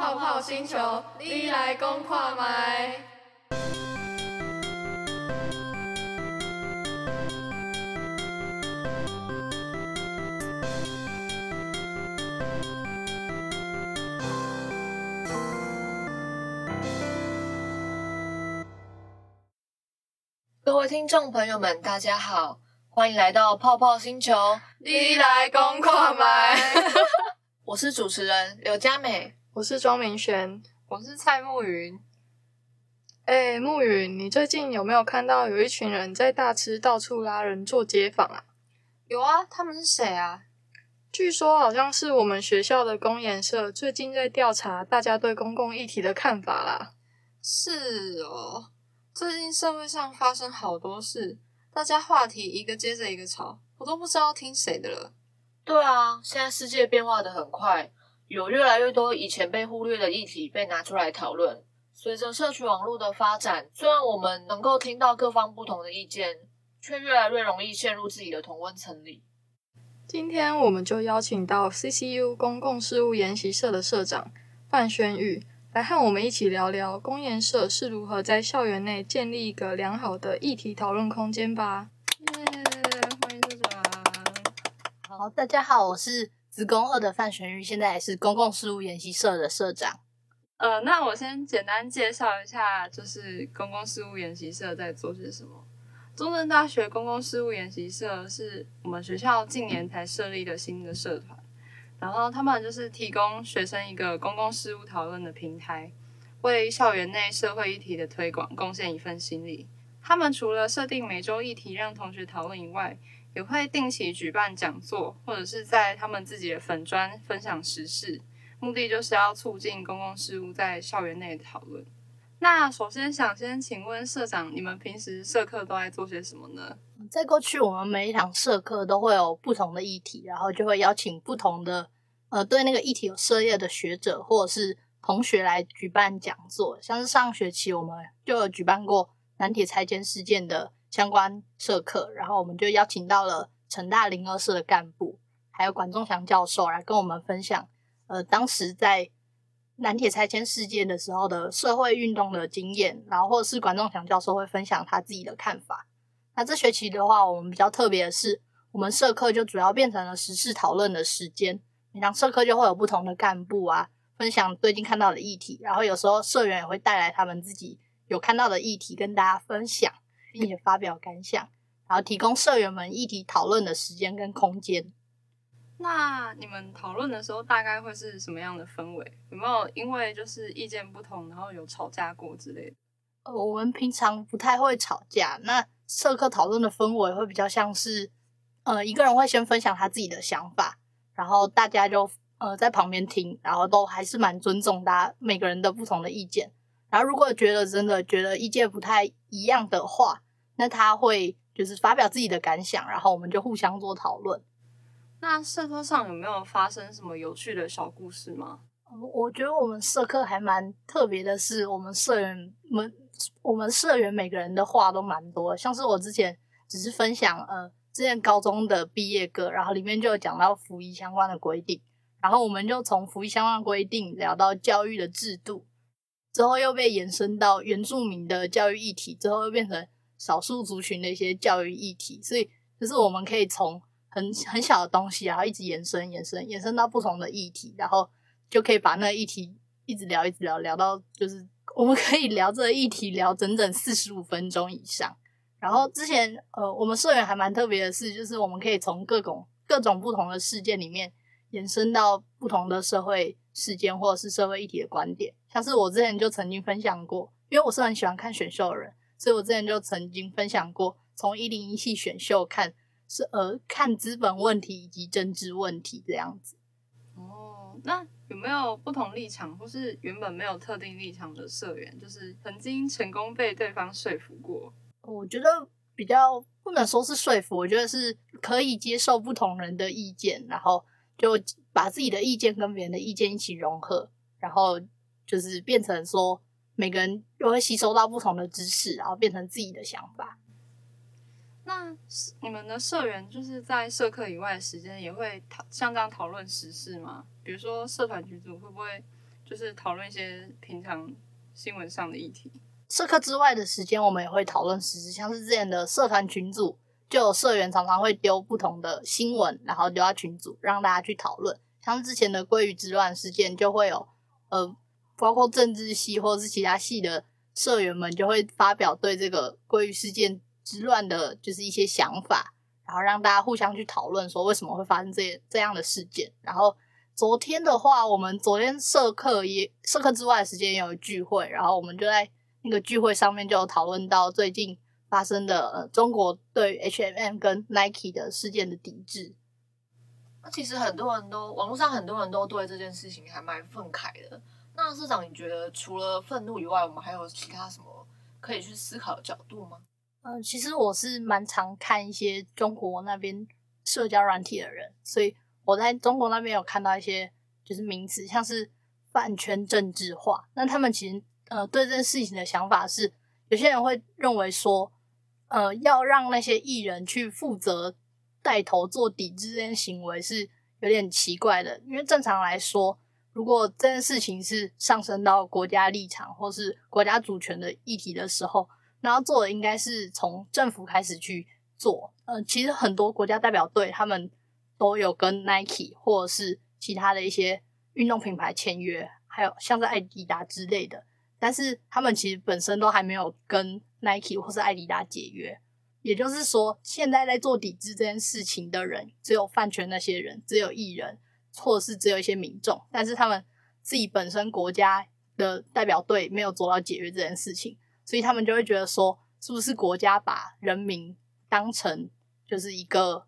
泡泡星球，你来共看麦。各位听众朋友们，大家好，欢迎来到泡泡星球，你来共看麦。我是主持人刘佳美，我是庄明轩，我是蔡慕云。哎，慕云，你最近有没有看到有一群人在大吃到处拉人做街访啊？有啊，他们是谁啊？据说好像是我们学校的公研社最近在调查大家对公共议题的看法啦。是哦。最近社会上发生好多事，大家话题一个接着一个吵，我都不知道听谁的了。对啊，现在世界变化的很快，有越来越多以前被忽略的议题被拿出来讨论。随着社区网络的发展，虽然我们能够听到各方不同的意见，却越来越容易陷入自己的同温层里。今天我们就邀请到 CCU 公共事务研习社的社长范轩玉。来和我们一起聊聊公研社是如何在校园内建立一个良好的议题讨论空间吧。耶，欢迎社长。好，大家好，我是子宫二的范玄玉，现在也是公共事务研习社的社长。呃，那我先简单介绍一下，就是公共事务研习社在做些什么。中正大学公共事务研习社是我们学校近年才设立的新的社团。然后他们就是提供学生一个公共事务讨论的平台，为校园内社会议题的推广贡献一份心力。他们除了设定每周议题让同学讨论以外，也会定期举办讲座，或者是在他们自己的粉专分享时事，目的就是要促进公共事务在校园内的讨论。那首先想先请问社长，你们平时社课都在做些什么呢？在过去，我们每一堂社课都会有不同的议题，然后就会邀请不同的呃对那个议题有涉猎的学者或者是同学来举办讲座。像是上学期我们就有举办过南铁拆迁事件的相关社课，然后我们就邀请到了成大零二社的干部，还有管仲祥教授来跟我们分享，呃，当时在南铁拆迁事件的时候的社会运动的经验，然后或者是管仲祥教授会分享他自己的看法。那这学期的话，我们比较特别的是，我们社课就主要变成了时事讨论的时间。每堂社课就会有不同的干部啊，分享最近看到的议题，然后有时候社员也会带来他们自己有看到的议题跟大家分享，并且发表感想，然后提供社员们议题讨论的时间跟空间。那你们讨论的时候大概会是什么样的氛围？有没有因为就是意见不同，然后有吵架过之类的？呃，我们平常不太会吵架。那社课讨论的氛围会比较像是，呃，一个人会先分享他自己的想法，然后大家就呃在旁边听，然后都还是蛮尊重大家每个人的不同的意见。然后如果觉得真的觉得意见不太一样的话，那他会就是发表自己的感想，然后我们就互相做讨论。那社科上有没有发生什么有趣的小故事吗？我觉得我们社课还蛮特别的是，我们社员们，我们社员每个人的话都蛮多。像是我之前只是分享呃，之前高中的毕业歌，然后里面就有讲到服役相关的规定，然后我们就从服役相关规定聊到教育的制度，之后又被延伸到原住民的教育议题，之后又变成少数族群的一些教育议题，所以就是我们可以从。很很小的东西，然后一直延伸、延伸、延伸到不同的议题，然后就可以把那个议题一直聊、一直聊，聊到就是我们可以聊这个议题聊整整四十五分钟以上。然后之前呃，我们社员还蛮特别的是，就是我们可以从各种各种不同的事件里面延伸到不同的社会事件或者是社会议题的观点。像是我之前就曾经分享过，因为我是很喜欢看选秀的人，所以我之前就曾经分享过从一零一系选秀看。是呃，看资本问题以及政治问题这样子。哦，那有没有不同立场，或是原本没有特定立场的社员，就是曾经成功被对方说服过？我觉得比较不能说是说服，我觉得是可以接受不同人的意见，然后就把自己的意见跟别人的意见一起融合，然后就是变成说每个人都会吸收到不同的知识，然后变成自己的想法。那你们的社员就是在社课以外的时间也会讨像这样讨论时事吗？比如说社团群组会不会就是讨论一些平常新闻上的议题。社课之外的时间，我们也会讨论时事，像是之前的社团群组，就有社员常常会丢不同的新闻，然后丢到群组让大家去讨论。像之前的鲑鱼之乱事件，就会有呃，包括政治系或者是其他系的社员们就会发表对这个鲑鱼事件之乱的，就是一些想法，然后让大家互相去讨论说为什么会发生这这样的事件。然后昨天的话，我们昨天社课也社课之外的时间也有聚会，然后我们就在那个聚会上面就有讨论到最近发生的呃中国对 H&M 跟 Nike 的事件的抵制。那其实很多人都网络上很多人都对这件事情还蛮愤慨的。那社长，你觉得除了愤怒以外，我们还有其他什么可以去思考的角度吗？嗯、呃，其实我是蛮常看一些中国那边社交软体的人，所以我在中国那边有看到一些就是名词，像是饭圈政治化。那他们其实呃对这件事情的想法是，有些人会认为说，呃，要让那些艺人去负责。带头做抵制这件行为是有点奇怪的，因为正常来说，如果这件事情是上升到国家立场或是国家主权的议题的时候，那要做的应该是从政府开始去做。呃，其实很多国家代表队他们都有跟 Nike 或者是其他的一些运动品牌签约，还有像是爱迪达之类的，但是他们其实本身都还没有跟 Nike 或是艾迪达解约。也就是说，现在在做抵制这件事情的人，只有饭圈那些人，只有艺人，或者是只有一些民众，但是他们自己本身国家的代表队没有做到解约这件事情，所以他们就会觉得说，是不是国家把人民当成就是一个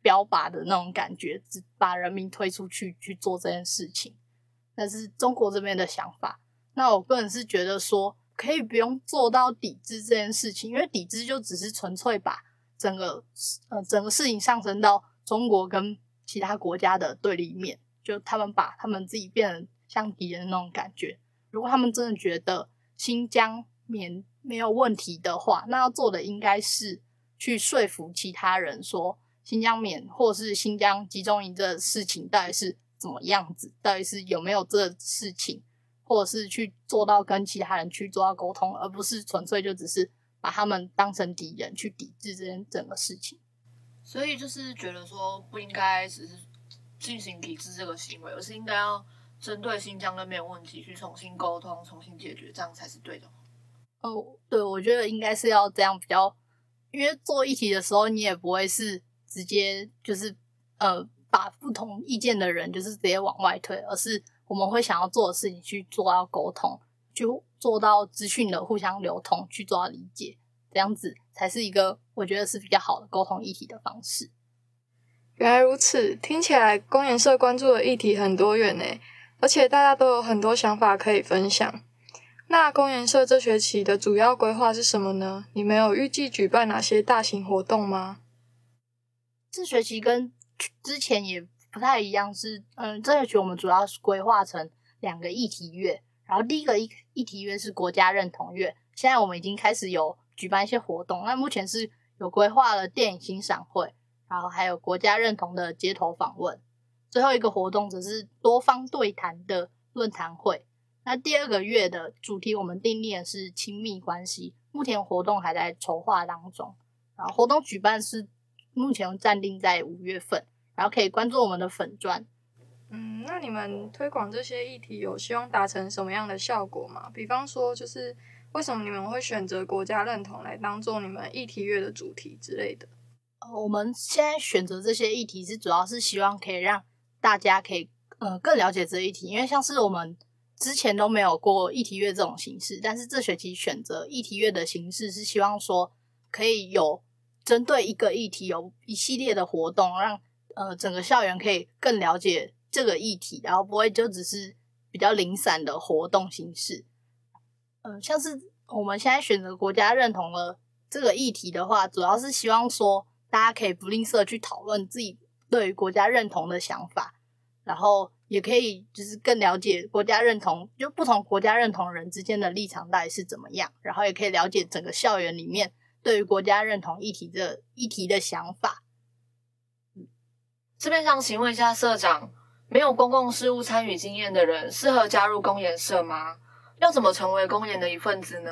标靶的那种感觉，只把人民推出去去做这件事情？那是中国这边的想法。那我个人是觉得说。可以不用做到抵制这件事情，因为抵制就只是纯粹把整个呃整个事情上升到中国跟其他国家的对立面，就他们把他们自己变成像敌人的那种感觉。如果他们真的觉得新疆棉没有问题的话，那要做的应该是去说服其他人说新疆棉或是新疆集中营这事情到底是怎么样子，到底是有没有这事情。或者是去做到跟其他人去做到沟通，而不是纯粹就只是把他们当成敌人去抵制这件整个事情。所以就是觉得说不应该只是进行抵制这个行为，而是应该要针对新疆那边有问题去重新沟通、重新解决，这样才是对的。哦，对，我觉得应该是要这样比较，因为做议题的时候，你也不会是直接就是呃把不同意见的人就是直接往外推，而是。我们会想要做的事情去做到沟通，去做到资讯的互相流通，去做到理解，这样子才是一个我觉得是比较好的沟通议题的方式。原来如此，听起来公研社关注的议题很多元呢，而且大家都有很多想法可以分享。那公研社这学期的主要规划是什么呢？你们有预计举办哪些大型活动吗？这学期跟之前也。不太一样是，嗯，这学期我们主要是规划成两个议题月，然后第一个议议题月是国家认同月，现在我们已经开始有举办一些活动，那目前是有规划了电影欣赏会，然后还有国家认同的街头访问，最后一个活动则是多方对谈的论坛会。那第二个月的主题我们定立的是亲密关系，目前活动还在筹划当中，然后活动举办是目前暂定在五月份。然后可以关注我们的粉钻。嗯，那你们推广这些议题有希望达成什么样的效果吗？比方说，就是为什么你们会选择国家认同来当做你们议题月的主题之类的？呃我们现在选择这些议题是主要是希望可以让大家可以呃更了解这议题，因为像是我们之前都没有过议题月这种形式，但是这学期选择议题月的形式是希望说可以有针对一个议题有一系列的活动让。呃，整个校园可以更了解这个议题，然后不会就只是比较零散的活动形式。嗯、像是我们现在选择国家认同了这个议题的话，主要是希望说大家可以不吝啬去讨论自己对于国家认同的想法，然后也可以就是更了解国家认同，就不同国家认同人之间的立场到底是怎么样，然后也可以了解整个校园里面对于国家认同议题的议题的想法。这边想请问一下社长，没有公共事务参与经验的人适合加入公研社吗？要怎么成为公研的一份子呢？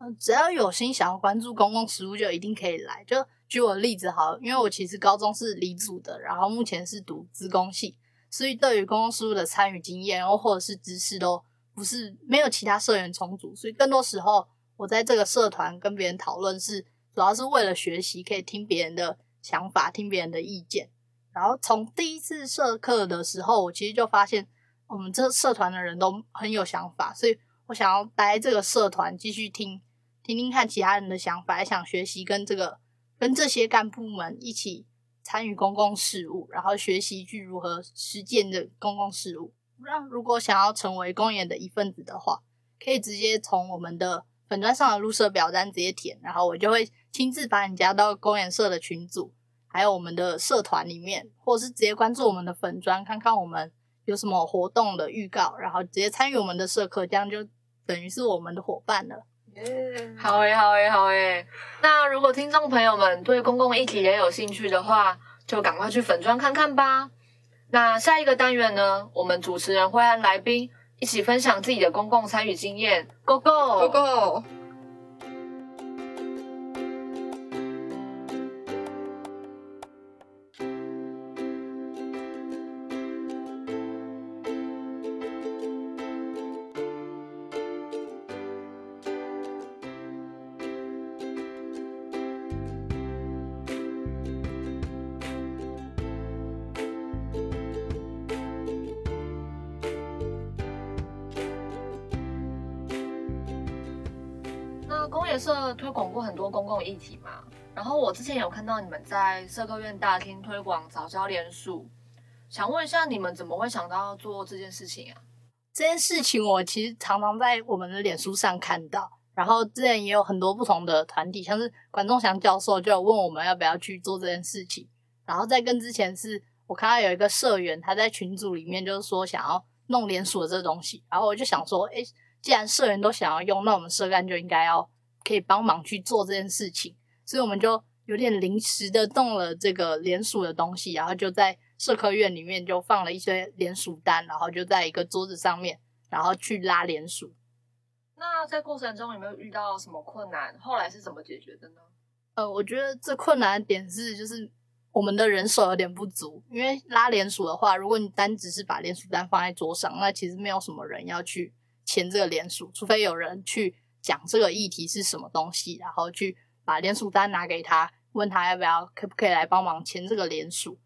嗯，只要有心想要关注公共事务，就一定可以来。就举我的例子好了，因为我其实高中是理组的，然后目前是读资工系，所以对于公共事务的参与经验，或或者是知识都不是没有其他社员充足，所以更多时候我在这个社团跟别人讨论是主要是为了学习，可以听别人的想法，听别人的意见。然后从第一次社课的时候，我其实就发现。我们这社团的人都很有想法，所以我想要待这个社团，继续听听听看其他人的想法，也想学习跟这个跟这些干部们一起参与公共事务，然后学习去如何实践的公共事务。那如果想要成为公演的一份子的话，可以直接从我们的粉砖上的入社表单直接填，然后我就会亲自把你加到公演社的群组，还有我们的社团里面，或者是直接关注我们的粉专，看看我们。有什么活动的预告，然后直接参与我们的社课，这样就等于是我们的伙伴了。好诶，好诶，好诶。那如果听众朋友们对公共议题也有兴趣的话，就赶快去粉专看看吧。那下一个单元呢，我们主持人会和来宾一起分享自己的公共参与经验。Go go go go！之前有看到你们在社科院大厅推广早教连署，想问一下你们怎么会想到要做这件事情啊？这件事情我其实常常在我们的脸书上看到，然后之前也有很多不同的团体，像是管仲祥教授就有问我们要不要去做这件事情，然后在跟之前是我看到有一个社员他在群组里面就是说想要弄连署的这东西，然后我就想说，诶，既然社员都想要用，那我们社干就应该要。可以帮忙去做这件事情，所以我们就有点临时的动了这个连署的东西，然后就在社科院里面就放了一些连署单，然后就在一个桌子上面，然后去拉连署。那在过程中有没有遇到什么困难？后来是怎么解决的呢？呃，我觉得最困难的点是，就是我们的人手有点不足，因为拉连署的话，如果你单只是把连署单放在桌上，那其实没有什么人要去签这个连署，除非有人去。讲这个议题是什么东西，然后去把连署单拿给他，问他要不要，可不可以来帮忙签这个联署。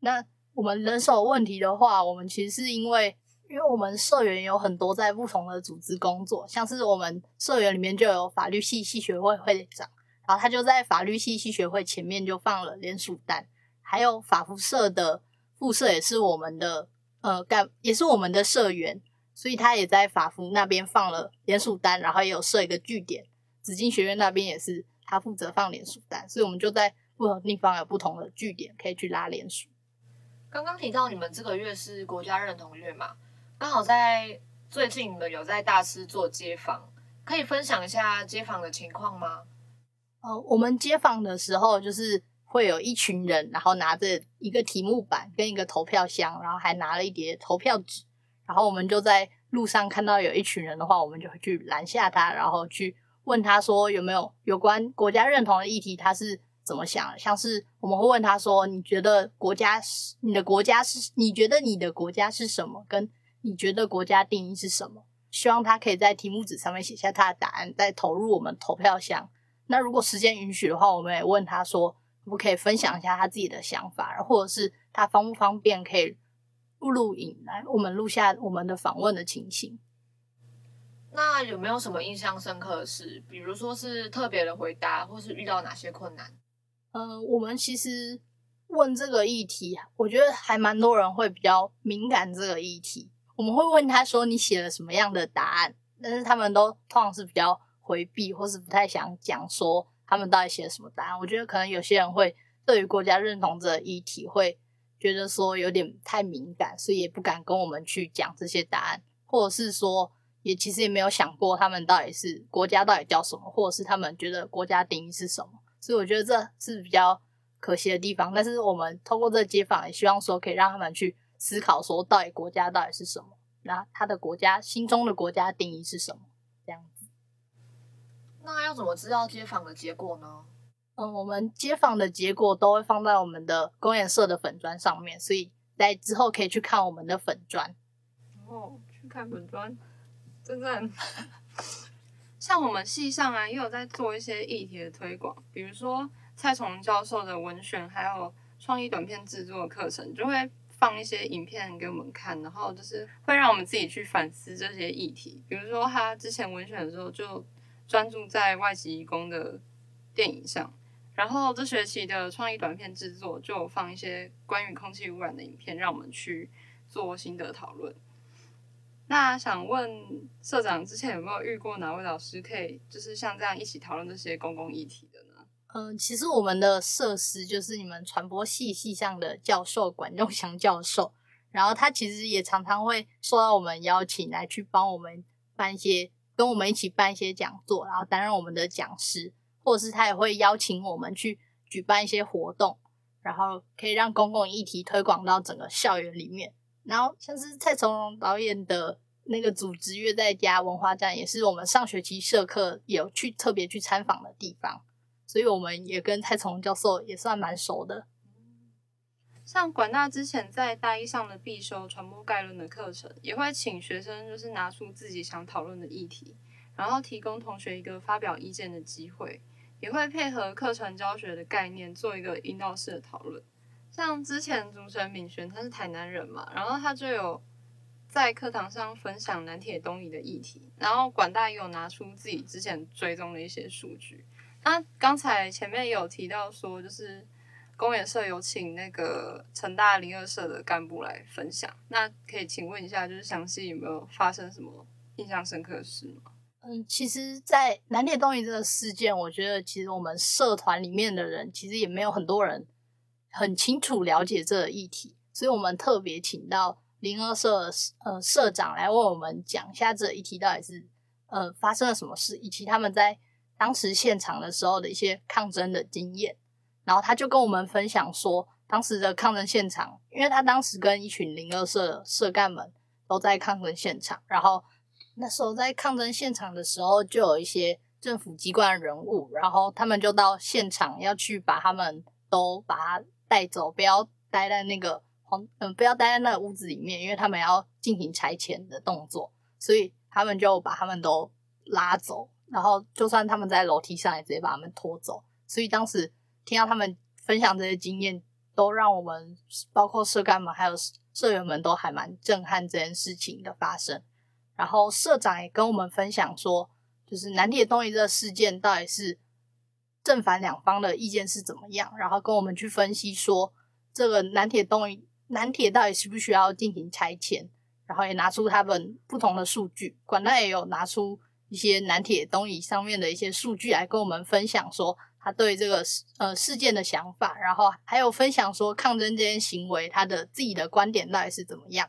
那我们人手问题的话，我们其实是因为，因为我们社员有很多在不同的组织工作，像是我们社员里面就有法律系系学会会长，然后他就在法律系系学会前面就放了联署单，还有法服社的副社也是我们的，呃，干也是我们的社员。所以他也在法服那边放了联署单，然后也有设一个据点。紫金学院那边也是他负责放连署单，所以我们就在不同地方有不同的据点可以去拉连署。刚刚提到你们这个月是国家认同月嘛，刚好在最近你们有在大师做街访，可以分享一下街访的情况吗？呃，我们街访的时候就是会有一群人，然后拿着一个题目板跟一个投票箱，然后还拿了一叠投票纸。然后我们就在路上看到有一群人的话，我们就会去拦下他，然后去问他说有没有有关国家认同的议题，他是怎么想的？像是我们会问他说：“你觉得国家是你的国家是？你觉得你的国家是什么？跟你觉得国家定义是什么？”希望他可以在题目纸上面写下他的答案，再投入我们投票箱。那如果时间允许的话，我们也问他说：“可不可以分享一下他自己的想法？或者是他方不方便可以？”录影来，我们录下我们的访问的情形。那有没有什么印象深刻的事？比如说是特别的回答，或是遇到哪些困难？呃，我们其实问这个议题，我觉得还蛮多人会比较敏感这个议题。我们会问他说：“你写了什么样的答案？”但是他们都通常是比较回避，或是不太想讲说他们到底写了什么答案。我觉得可能有些人会对于国家认同这个议题会。觉得说有点太敏感，所以也不敢跟我们去讲这些答案，或者是说也其实也没有想过他们到底是国家到底叫什么，或者是他们觉得国家定义是什么。所以我觉得这是比较可惜的地方。但是我们通过这个街访，也希望说可以让他们去思考说，到底国家到底是什么？那他的国家心中的国家定义是什么？这样子。那要怎么知道街访的结果呢？嗯，我们街访的结果都会放在我们的公演社的粉砖上面，所以在之后可以去看我们的粉砖。哦，去看粉专，真正。像我们系上啊，也有在做一些议题的推广，比如说蔡崇教授的文选，还有创意短片制作课程，就会放一些影片给我们看，然后就是会让我们自己去反思这些议题。比如说他之前文选的时候，就专注在外籍义工的电影上，然后这学期的创意短片制作就放一些关于空气污染的影片，让我们去做心得讨论。那想问社长，之前有没有遇过哪位老师可以就是像这样一起讨论这些公共议题的呢？嗯，其实我们的设施就是你们传播系系上的教授管仲祥教授，然后他其实也常常会受到我们邀请来去帮我们办一些，跟我们一起办一些讲座，然后担任我们的讲师，或者是他也会邀请我们去举办一些活动，然后可以让公共议题推广到整个校园里面。然后像是蔡崇隆导演的那个组织乐在家文化站，也是我们上学期社课有去特别去参访的地方，所以我们也跟蔡崇隆教授也算蛮熟的。像管大之前在大一上的必修传播概论的课程，也会请学生就是拿出自己想讨论的议题，然后提供同学一个发表意见的机会，也会配合课程教学的概念做一个引导式的讨论。像之前主持人敏璇，他是台南人嘛，然后他就有在课堂上分享南铁东移的议题，然后管大也有拿出自己之前追踪的一些数据。那刚才前面也有提到说，就是公园社有请那个成大零二社的干部来分享，那可以请问一下，就是详细有没有发生什么印象深刻的事吗？嗯，其实，在南铁东移这个事件，我觉得其实我们社团里面的人其实也没有很多人。很清楚了解这个议题，所以我们特别请到零二社呃社长来为我们讲一下这个议题到底是呃发生了什么事，以及他们在当时现场的时候的一些抗争的经验。然后他就跟我们分享说，当时的抗争现场，因为他当时跟一群零二社的社干们都在抗争现场，然后那时候在抗争现场的时候，就有一些政府机关人物，然后他们就到现场要去把他们都把他。带走，不要待在那个黄，嗯，不要待在那个屋子里面，因为他们要进行拆迁的动作，所以他们就把他们都拉走，然后就算他们在楼梯上，也直接把他们拖走。所以当时听到他们分享这些经验，都让我们包括社干们还有社员们都还蛮震撼这件事情的发生。然后社长也跟我们分享说，就是南铁东移这个事件到底是。正反两方的意见是怎么样？然后跟我们去分析说，这个南铁东移，南铁到底需不需要进行拆迁？然后也拿出他们不同的数据，管大也有拿出一些南铁东移上面的一些数据来跟我们分享，说他对这个呃事件的想法，然后还有分享说抗争这些行为他的自己的观点到底是怎么样。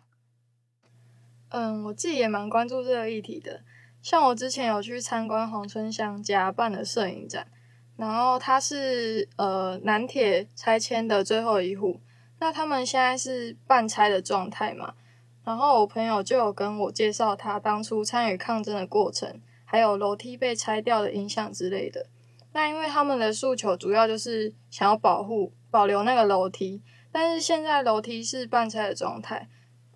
嗯，我自己也蛮关注这个议题的，像我之前有去参观黄春香家办的摄影展。然后他是呃南铁拆迁的最后一户，那他们现在是半拆的状态嘛。然后我朋友就有跟我介绍他当初参与抗争的过程，还有楼梯被拆掉的影响之类的。那因为他们的诉求主要就是想要保护、保留那个楼梯，但是现在楼梯是半拆的状态。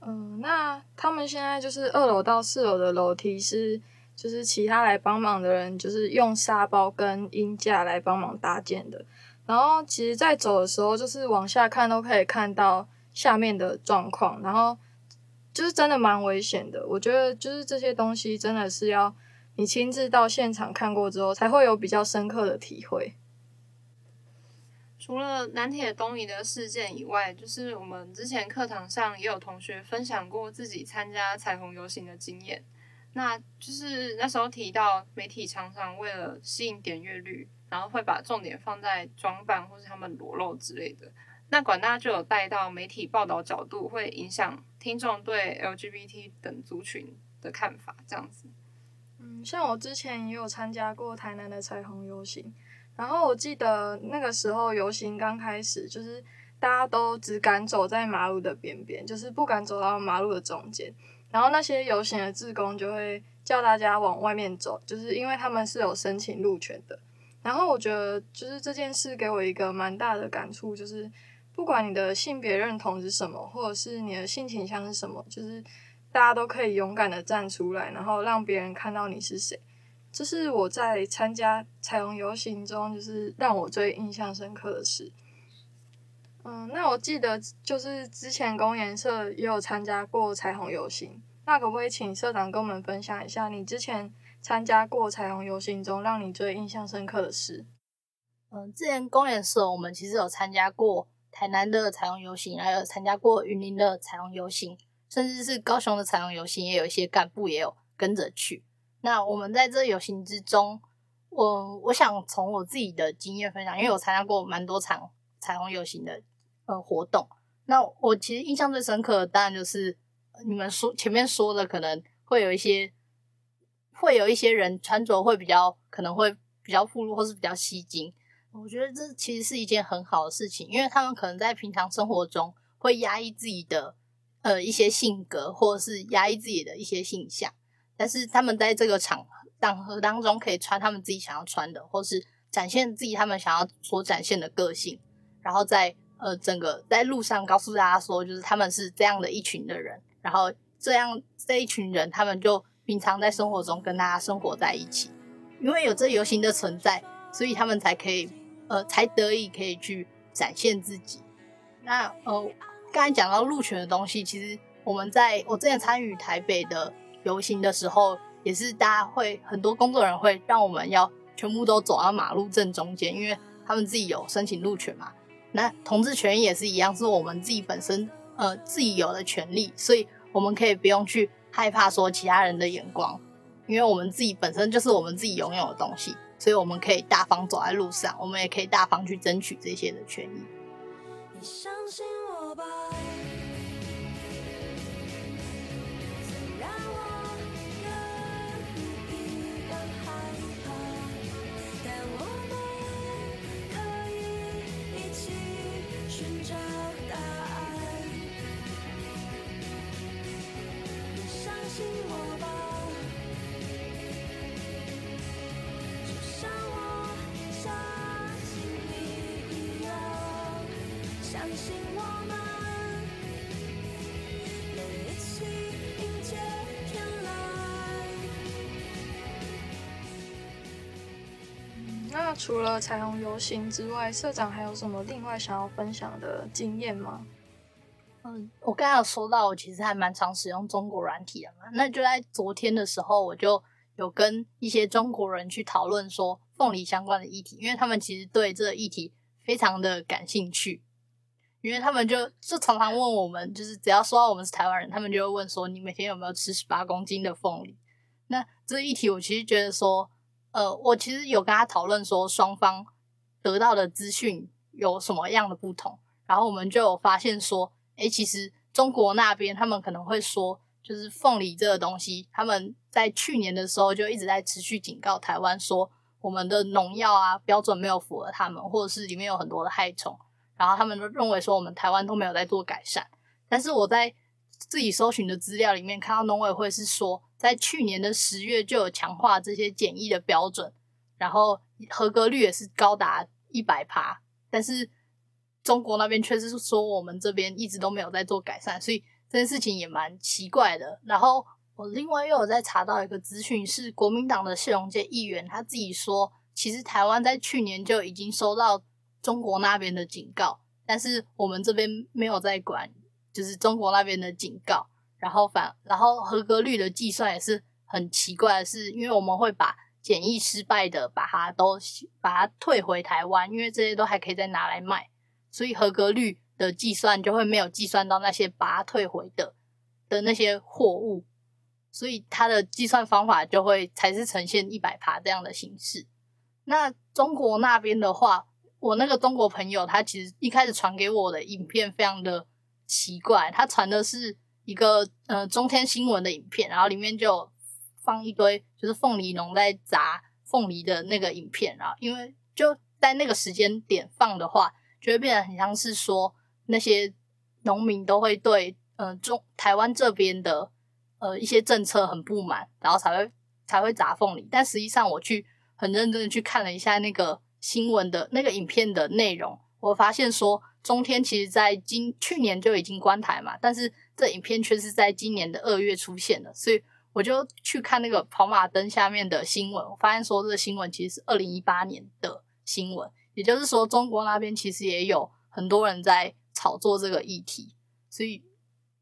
嗯、那他们现在就是二楼到四楼的楼梯是。就是其他来帮忙的人，就是用沙包跟鹰架来帮忙搭建的。然后其实，在走的时候，就是往下看都可以看到下面的状况。然后就是真的蛮危险的。我觉得就是这些东西真的是要你亲自到现场看过之后，才会有比较深刻的体会。除了南铁东移的事件以外，就是我们之前课堂上也有同学分享过自己参加彩虹游行的经验。那就是那时候提到媒体常常为了吸引点阅率，然后会把重点放在装扮或是他们裸露之类的。那管大就有带到媒体报道角度会影响听众对 LGBT 等族群的看法，这样子。嗯，像我之前也有参加过台南的彩虹游行，然后我记得那个时候游行刚开始，就是大家都只敢走在马路的边边，就是不敢走到马路的中间。然后那些游行的志工就会叫大家往外面走，就是因为他们是有申请路权的。然后我觉得，就是这件事给我一个蛮大的感触，就是不管你的性别认同是什么，或者是你的性倾向是什么，就是大家都可以勇敢的站出来，然后让别人看到你是谁。这是我在参加彩虹游行中，就是让我最印象深刻的事。嗯，那我记得就是之前公研社也有参加过彩虹游行，那可不可以请社长跟我们分享一下你之前参加过彩虹游行中让你最印象深刻的事？嗯，之前公研社我们其实有参加过台南的彩虹游行，还有参加过云林的彩虹游行，甚至是高雄的彩虹游行，也有一些干部也有跟着去。那我们在这游行之中，我我想从我自己的经验分享，因为我参加过蛮多场彩虹游行的。呃，活动。那我其实印象最深刻的，当然就是你们说前面说的，可能会有一些，会有一些人穿着会比较，可能会比较暴露，或是比较吸睛。我觉得这其实是一件很好的事情，因为他们可能在平常生活中会压抑自己的呃一些性格，或者是压抑自己的一些形象，但是他们在这个场场合当中，可以穿他们自己想要穿的，或是展现自己他们想要所展现的个性，然后在。呃，整个在路上告诉大家说，就是他们是这样的一群的人，然后这样这一群人，他们就平常在生活中跟大家生活在一起，因为有这游行的存在，所以他们才可以呃，才得以可以去展现自己。那呃，刚才讲到路权的东西，其实我们在我之前参与台北的游行的时候，也是大家会很多工作人员会让我们要全部都走到马路正中间，因为他们自己有申请路权嘛。那同志权益也是一样，是我们自己本身呃自己有的权利，所以我们可以不用去害怕说其他人的眼光，因为我们自己本身就是我们自己拥有的东西，所以我们可以大方走在路上，我们也可以大方去争取这些的权益。那除了彩虹游行之外，社长还有什么另外想要分享的经验吗？嗯，我刚刚有说到，我其实还蛮常使用中国软体的嘛。那就在昨天的时候，我就有跟一些中国人去讨论说凤梨相关的议题，因为他们其实对这个议题非常的感兴趣。因为他们就就常常问我们，就是只要说到我们是台湾人，他们就会问说，你每天有没有吃十八公斤的凤梨？那这一题，我其实觉得说。呃，我其实有跟他讨论说，双方得到的资讯有什么样的不同，然后我们就有发现说，诶，其实中国那边他们可能会说，就是凤梨这个东西，他们在去年的时候就一直在持续警告台湾说，我们的农药啊标准没有符合他们，或者是里面有很多的害虫，然后他们都认为说我们台湾都没有在做改善，但是我在自己搜寻的资料里面看到农委会是说。在去年的十月就有强化这些检疫的标准，然后合格率也是高达一百趴，但是中国那边却是说我们这边一直都没有在做改善，所以这件事情也蛮奇怪的。然后我另外又有在查到一个资讯，是国民党的谢龙介议员他自己说，其实台湾在去年就已经收到中国那边的警告，但是我们这边没有在管，就是中国那边的警告。然后反，然后合格率的计算也是很奇怪的是，因为我们会把检疫失败的把它都把它退回台湾，因为这些都还可以再拿来卖，所以合格率的计算就会没有计算到那些把它退回的的那些货物，所以它的计算方法就会才是呈现一百趴这样的形式。那中国那边的话，我那个中国朋友他其实一开始传给我的影片非常的奇怪，他传的是。一个呃中天新闻的影片，然后里面就放一堆就是凤梨农在砸凤梨的那个影片，然后因为就在那个时间点放的话，就会变得很像是说那些农民都会对呃中台湾这边的呃一些政策很不满，然后才会才会砸凤梨。但实际上我去很认真的去看了一下那个新闻的那个影片的内容，我发现说中天其实在今去年就已经关台嘛，但是这影片却是在今年的二月出现的，所以。我就去看那个跑马灯下面的新闻，我发现说这个新闻其实是二零一八年的新闻，也就是说中国那边其实也有很多人在炒作这个议题，所以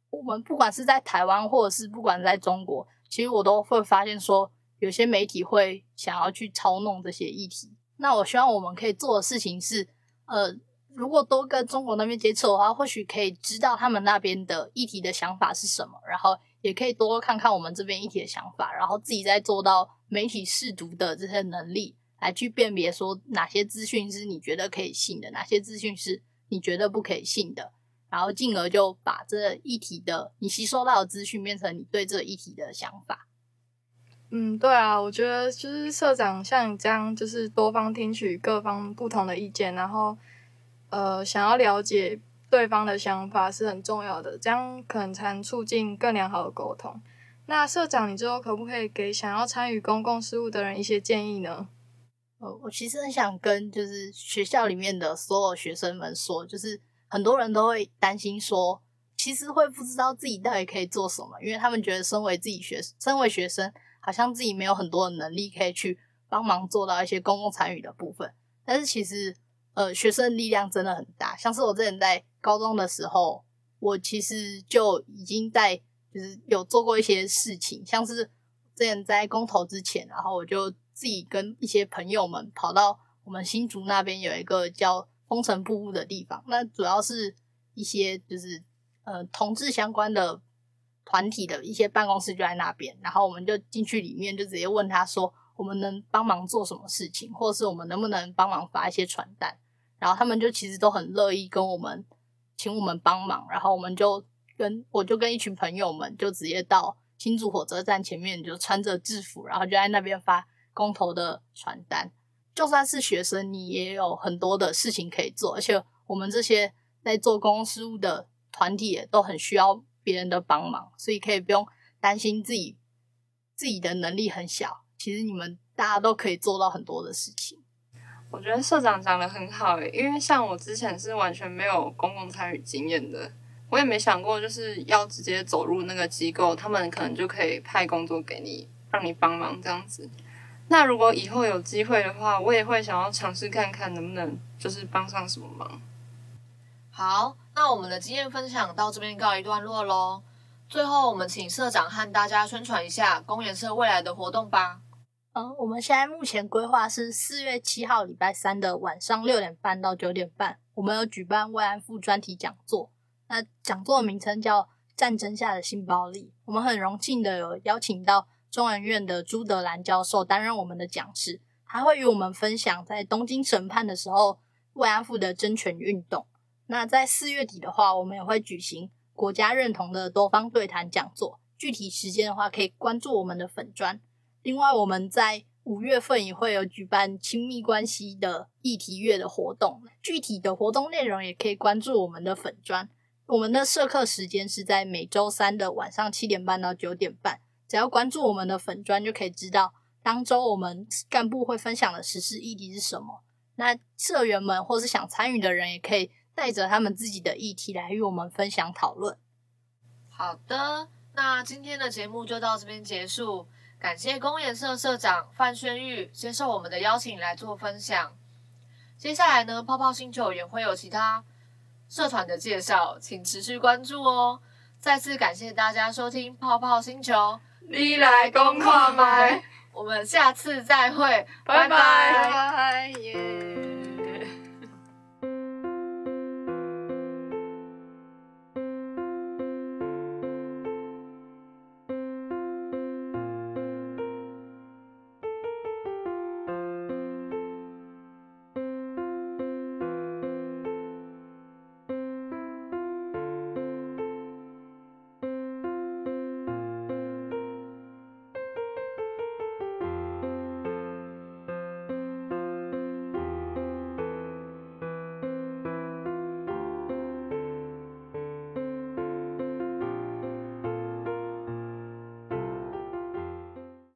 我们不管是在台湾或者是不管在中国，其实我都会发现说有些媒体会想要去操弄这些议题。那我希望我们可以做的事情是，呃，如果多跟中国那边接触的话，或许可以知道他们那边的议题的想法是什么，然后。也可以多看看我们这边议题的想法，然后自己再做到媒体试读的这些能力，来去辨别说哪些资讯是你觉得可以信的，哪些资讯是你觉得不可以信的，然后进而就把这议题的你吸收到的资讯变成你对这议题的想法。嗯，对啊，我觉得就是社长像你这样，就是多方听取各方不同的意见，然后呃，想要了解。对方的想法是很重要的，这样可能才能促进更良好的沟通。那社长，你之后可不可以给想要参与公共事务的人一些建议呢？呃，我其实很想跟就是学校里面的所有学生们说，就是很多人都会担心说，其实会不知道自己到底可以做什么，因为他们觉得身为自己学，身为学生，好像自己没有很多的能力可以去帮忙做到一些公共参与的部分。但是其实，呃，学生力量真的很大，像是我之前在。高中的时候，我其实就已经在就是有做过一些事情，像是之前在公投之前，然后我就自己跟一些朋友们跑到我们新竹那边有一个叫风城瀑布的地方，那主要是一些就是呃同志相关的团体的一些办公室就在那边，然后我们就进去里面就直接问他说，我们能帮忙做什么事情，或者是我们能不能帮忙发一些传单，然后他们就其实都很乐意跟我们。请我们帮忙，然后我们就跟我就跟一群朋友们就直接到新竹火车站前面，就穿着制服，然后就在那边发公投的传单。就算是学生，你也有很多的事情可以做，而且我们这些在做公共事务的团体也都很需要别人的帮忙，所以可以不用担心自己自己的能力很小。其实你们大家都可以做到很多的事情。我觉得社长讲的很好诶，因为像我之前是完全没有公共参与经验的，我也没想过就是要直接走入那个机构，他们可能就可以派工作给你，让你帮忙这样子。那如果以后有机会的话，我也会想要尝试看看能不能就是帮上什么忙。好，那我们的经验分享到这边告一段落喽。最后，我们请社长和大家宣传一下公园社未来的活动吧。嗯，我们现在目前规划是四月七号礼拜三的晚上六点半到九点半，我们有举办慰安妇专题讲座。那讲座的名称叫《战争下的性暴力》。我们很荣幸的有邀请到中研院的朱德兰教授担任我们的讲师，他会与我们分享在东京审判的时候慰安妇的争权运动。那在四月底的话，我们也会举行国家认同的多方对谈讲座。具体时间的话，可以关注我们的粉专。另外，我们在五月份也会有举办亲密关系的议题月的活动，具体的活动内容也可以关注我们的粉专。我们的社课时间是在每周三的晚上七点半到九点半，只要关注我们的粉专，就可以知道当周我们干部会分享的时事议题是什么。那社员们或是想参与的人，也可以带着他们自己的议题来与我们分享讨论。好的，那今天的节目就到这边结束。感谢公研社社长范轩玉接受我们的邀请来做分享。接下来呢，泡泡星球也会有其他社团的介绍，请持续关注哦。再次感谢大家收听泡泡星球，你来公跨麦，我们下次再会，拜拜。拜拜。